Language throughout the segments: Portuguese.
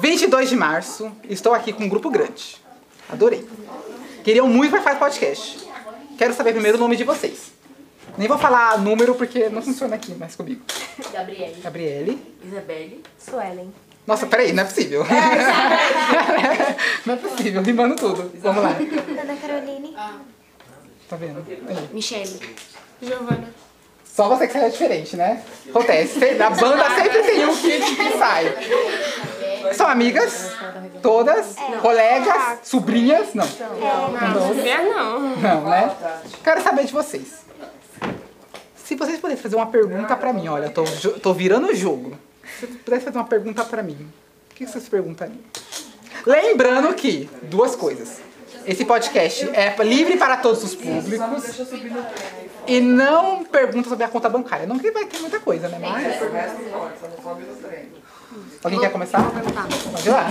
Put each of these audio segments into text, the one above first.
22 de março, estou aqui com um grupo grande. Adorei. Queriam muito participar do podcast. Quero saber primeiro o nome de vocês. Nem vou falar número porque não funciona aqui mais comigo. Gabriele. Gabriele. Isabelle. Suelen. Nossa, peraí, não é possível. não é possível, rimando tudo. Vamos lá. Ana Caroline. Tá vendo? Aí. Michele. Só você que sai é diferente, né? Acontece. Na banda sempre tem um que, que sai. São amigas? Todas? Colegas? Sobrinhas? Não. Não. não. Não, né? Quero saber de vocês. Se vocês pudessem fazer uma pergunta pra mim, olha, eu tô, tô virando o jogo. Se vocês pudessem fazer uma pergunta pra mim, o que vocês perguntariam? Lembrando que, duas coisas. Esse podcast é livre para todos os públicos. E não pergunta sobre a conta bancária. Não que vai ter muita coisa, né? Mas. Alguém quer começar? Pode ir lá.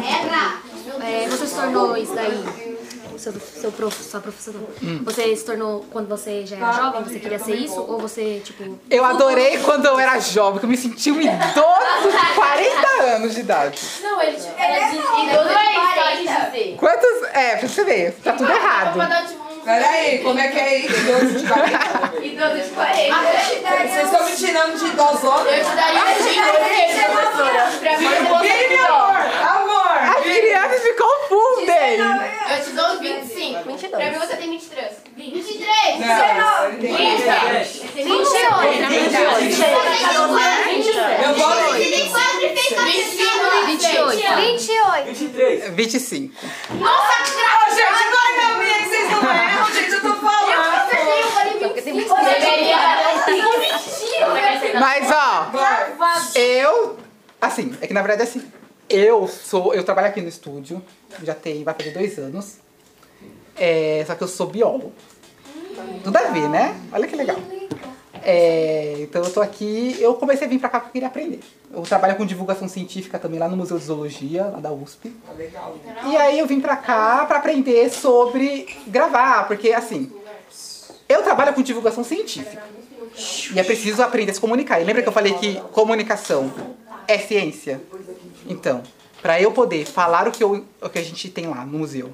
É, você se tornou isso daí? Seu, seu prof, sua professora. Você se tornou quando você já era jovem? Você queria ser isso? Ou você, tipo. Eu adorei quando eu era jovem, que eu me senti um idoso de 40 anos de idade. Não, ele era de idoso de 40. dizer. Quantos. É, pra você ver, tá tudo errado. Tipo um Peraí, como é que é isso? Idoso de 40? idoso de 40. Vocês estão me tirando de idosona? Eu te daria dinheiro, professora. Pra mim, eu vou Vem, meu amor! Amor! As crianças se confundem. Eu te dou 25. 22. Pra mim, você tem 23. 23! Não, ele tem 20! 28. Eu vou ter 28. 25. Nossa, que gente, não é na minha que vocês não erram, gente, eu tô falando. Deveria Mas ó, eu. Assim, é que na verdade assim, eu sou. Eu trabalho aqui no estúdio, já tem, vai fazer dois anos. É, só que eu sou biólogo. Tudo a ver, né? Olha que legal. É, então eu tô aqui, eu comecei a vir pra cá porque eu queria aprender. Eu trabalho com divulgação científica também lá no Museu de Zoologia, lá da USP. Legal. E aí eu vim pra cá pra aprender sobre gravar, porque assim, eu trabalho com divulgação científica. E é preciso aprender a se comunicar. E lembra que eu falei que comunicação é ciência? Então, pra eu poder falar o que, eu, o que a gente tem lá no museu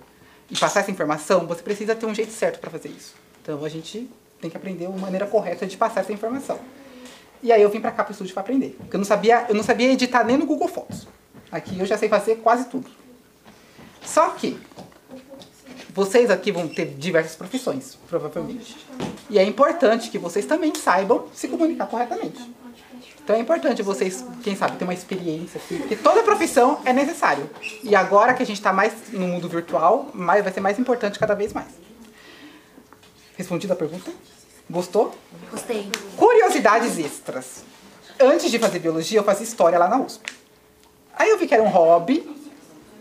e passar essa informação, você precisa ter um jeito certo pra fazer isso. Então a gente tem que aprender uma maneira correta de passar essa informação. E aí eu vim pra cá pro estúdio pra aprender. Porque eu não sabia, eu não sabia editar nem no Google Fotos. Aqui eu já sei fazer quase tudo. Só que vocês aqui vão ter diversas profissões, provavelmente. E é importante que vocês também saibam se comunicar corretamente. Então é importante vocês, quem sabe, ter uma experiência, assim, porque toda profissão é necessário. E agora que a gente está mais no mundo virtual, mais, vai ser mais importante cada vez mais. Respondido a pergunta? Gostou? Gostei. Curiosidades extras. Antes de fazer biologia, eu fazia história lá na USP. Aí eu vi que era um hobby,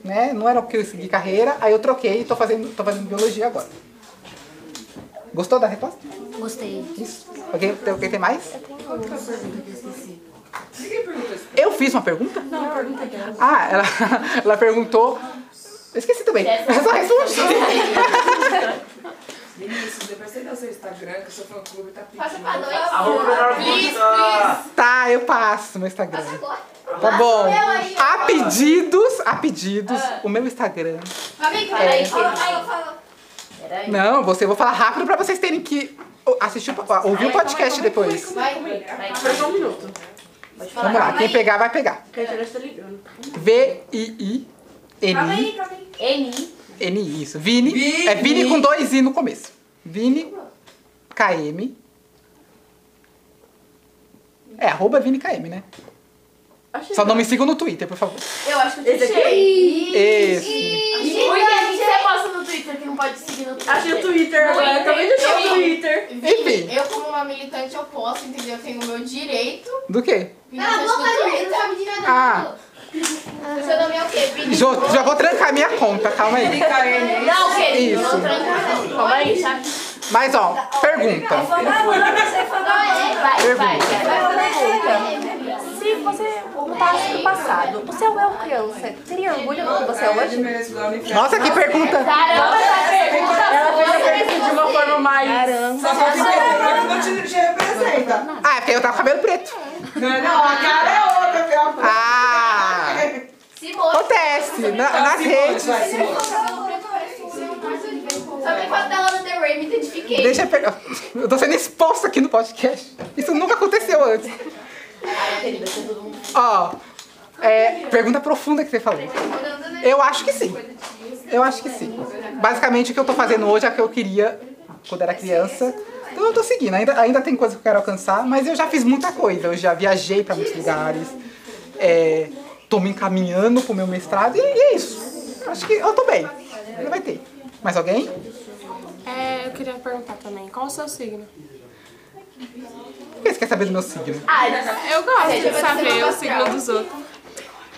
né? Não era o que eu segui carreira, aí eu troquei e tô fazendo, tô fazendo biologia agora. Gostou da resposta? Gostei. Isso. Alguém, tem- alguém tem mais? Eu fiz uma pergunta? Não, pergunta Ah, ela, ela perguntou. Eu esqueci também. Eu só respondi. Vinícius, depois você dá o seu Instagram, que o seu fã-clube tá Passa pedindo. pra nós. Arroba Please, Please, please. Tá, eu passo no Instagram. Agora. Tá bom. Eu. A pedidos, a pedidos, o meu Instagram. Amigo, É. peraí. Fala, fala, fala. Peraí. Não, você eu vou falar rápido pra vocês terem que assistir, o- ouvir o podcast depois. Vai, vai. Só um minuto. Vamos lá, quem pegar vai pegar. Tá ligando. V-I-I-N-I. N. N, isso. Vini. É Vini com dois I no começo. Vini KM. É, arroba Vini KM, né? Só não me sigam no Twitter, por favor. Eu acho que eu Esse. Esse. Twitter que não pode seguir no Twitter? Achei o Twitter agora. Acabei de achar o Twitter. Enfim. Eu, como uma militante, eu posso, entendeu? Eu tenho o meu direito. Do quê? Militante do Twitter. Ah, Seu nome é o quê? Vini? já, já vou trancar minha conta, calma aí. Não, querido. Isso. Não tranca não. Calma aí, sabe? Mas ó, pergunta. Não, é. Vai, vai, vai. vai. Se você voltasse no passado, o seu eu criança teria orgulho do que você é hoje? Nossa, que pergunta! Caramba, essa pergunta Ela fez a pergunta de uma forma mais. Que não te, representa. Ah, é porque eu tava com cabelo preto. Não, não, a cara é outra, que é a Ah! Acontece, na- nas redes. Só que quando da Lana Del Rey me identifiquei. Deixa eu pegar. Eu tô sendo exposta aqui no podcast. Isso nunca aconteceu antes. Ó, é, pergunta profunda que você falou. Eu acho que sim. Eu acho que sim. Basicamente o que eu tô fazendo hoje é o que eu queria quando era criança. Então eu tô seguindo. Ainda, ainda tem coisa que eu quero alcançar, mas eu já fiz muita coisa. Eu já viajei pra muitos lugares. É, tô me encaminhando pro meu mestrado e, e é isso. Acho que eu tô bem. Ainda vai ter. Mais alguém? É, eu queria perguntar também, qual o seu signo? Por que você quer saber do meu signo? Eu gosto de saber o signo dos outros.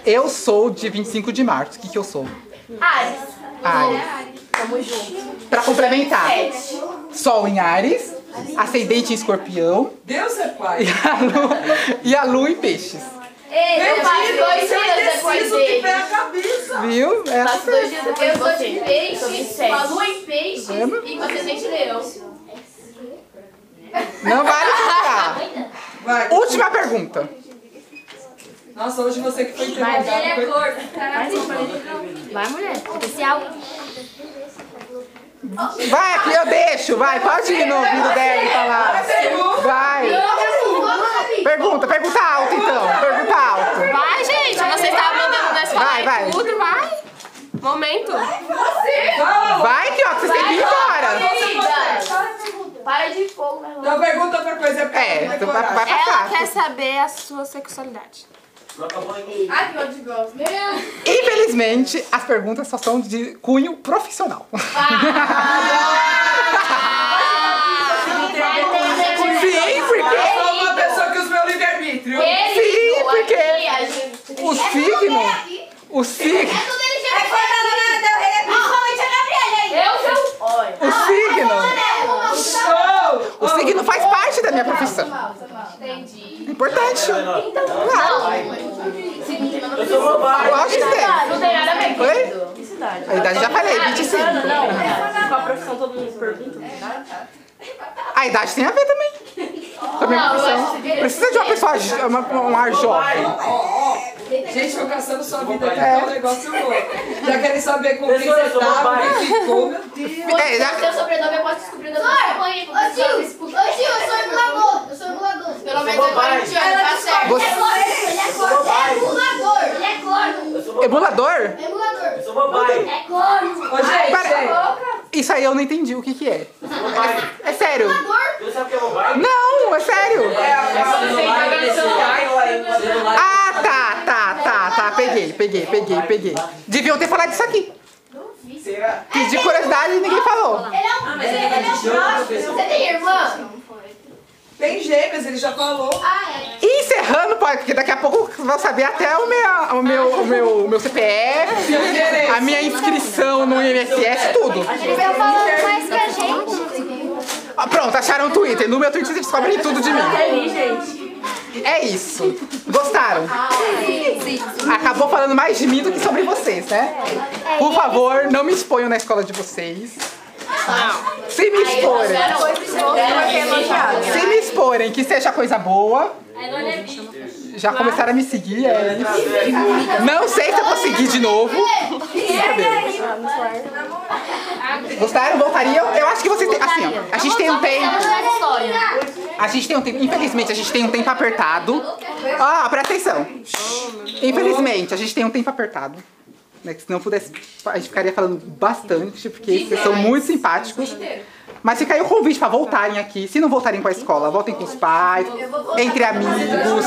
Eu sou de 25 de março. O que, que eu sou? Ares. Ares. Tamo junto. Pra complementar, Sol em Ares, ascendente em escorpião Deus é pai. e a lua, e a lua em peixes. Ei, eu faço dois dias depois que dele. pé a cabeça. Viu? É Faço dois dias depois Eu de sou você. de peixes, Sou de com a lua em peixes e com ascendente leão. Não vale ficar. Vai. Última pergunta. Nossa, hoje você que foi interrogado. Ele é foi-. Vai, mulher. Especial. Vai aqui, eu deixo. Vai, pode ir no ouvido dela e falar. Vai. Pergunta, pergunta alto então. Pergunta alto. Vai, gente, você está mandando na escola Vai, vai. tudo, vai. Momento. Vai que ó, que vocês têm que ir embora. Querida, Para de fogo, né? Então pergunta outra coisa. É, pra tu vai, vai Ela quer saber a sua sexualidade. Ai, que ódio. Meu. Infelizmente, as perguntas só são de cunho profissional. Sim, porque Eu sou uma pessoa que usa meu livre-arbítrio. Sim, porque o signo, o signo, Eu sou... Olha. o signo, Oh, o signo faz parte da minha profissão. Entendi. Importante. Então, Claro. Eu sou. Lógico que tem. Não tem nada a ver com isso. A idade já falei, 25. Com a profissão todo mundo pergunta. A idade tem a ver também. Com a minha profissão. Precisa de uma pessoa, uma, um ar jovem. Gente, tô caçando sua vida aqui, É. tá um negócio louco. Já querem saber com quem você eu tá, como é ficou, meu Deus. É, já- Seu sobrenome eu posso descobrir da sua mãe. Ô tio, ô tio, eu sou emulador. Eu sou emulador. Pelo menos é bobagem. 40 anos, tá certo. Você- Ele é corno. É emulador. Ele é corno. Eu sou bobagens. Emulador? Emulador. Eu sou bobagens. É corno. Ô, gente, Para- Isso aí eu não entendi o que que é. É sério. Você sabe o que é bobagem? Não, é sério. Ah, tá, tá, tá, tá. Peguei, peguei, peguei, peguei. Deviam ter falado isso aqui. Será? Pedi curiosidade e ninguém falou. Ele é um... É um. Você tem irmã? Tem gêmeas, ele já falou. Ah, é. E encerrando, pode, porque daqui a pouco vão saber até o meu, o meu, o meu, o meu CPF, a minha inscrição no INSS, tudo. Eles estão falando mais que a gente. Ah, Pronto, acharam o Twitter. No meu Twitter vocês descobrem tudo de mim. É isso. Gostaram? Acabou falando mais de mim do que sobre vocês, né? Por favor, não me exponham na escola de vocês. Se me exporem, se me exporem, que seja coisa boa. Já começaram a me seguir, é isso. Não sei se eu vou seguir de novo. Gostaram? Voltariam? Eu acho que vocês têm. Assim, ó, a gente tem um tempo. A gente tem um tempo. Infelizmente, a gente tem um tempo apertado. Ah, presta atenção. Infelizmente, a gente tem um tempo apertado. Né, que se não pudesse, a gente ficaria falando bastante, porque vocês são muito simpáticos. Mas fica aí o convite para voltarem aqui. Se não voltarem com a escola, voltem com os pais, entre amigos.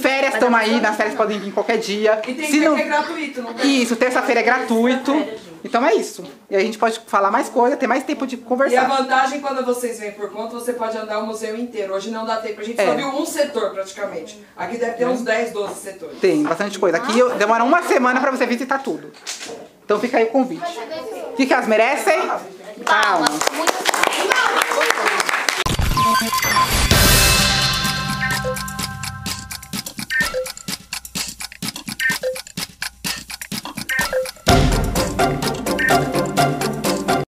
Férias estão aí, nas férias podem vir qualquer dia. E tem Se que não... ser gratuito, não tem? Isso, terça-feira é gratuito. Então é isso. E a gente pode falar mais coisa, ter mais tempo de E a conversar. vantagem, quando vocês vêm por conta, você pode andar o museu inteiro. Hoje não dá tempo, a gente É. só viu um setor praticamente. Aqui deve ter uns 10, 12 setores. Tem bastante coisa. Aqui eu- demora uma semana para você visitar tudo. Então fica aí o convite. O que, que elas merecem? Palmas. Muito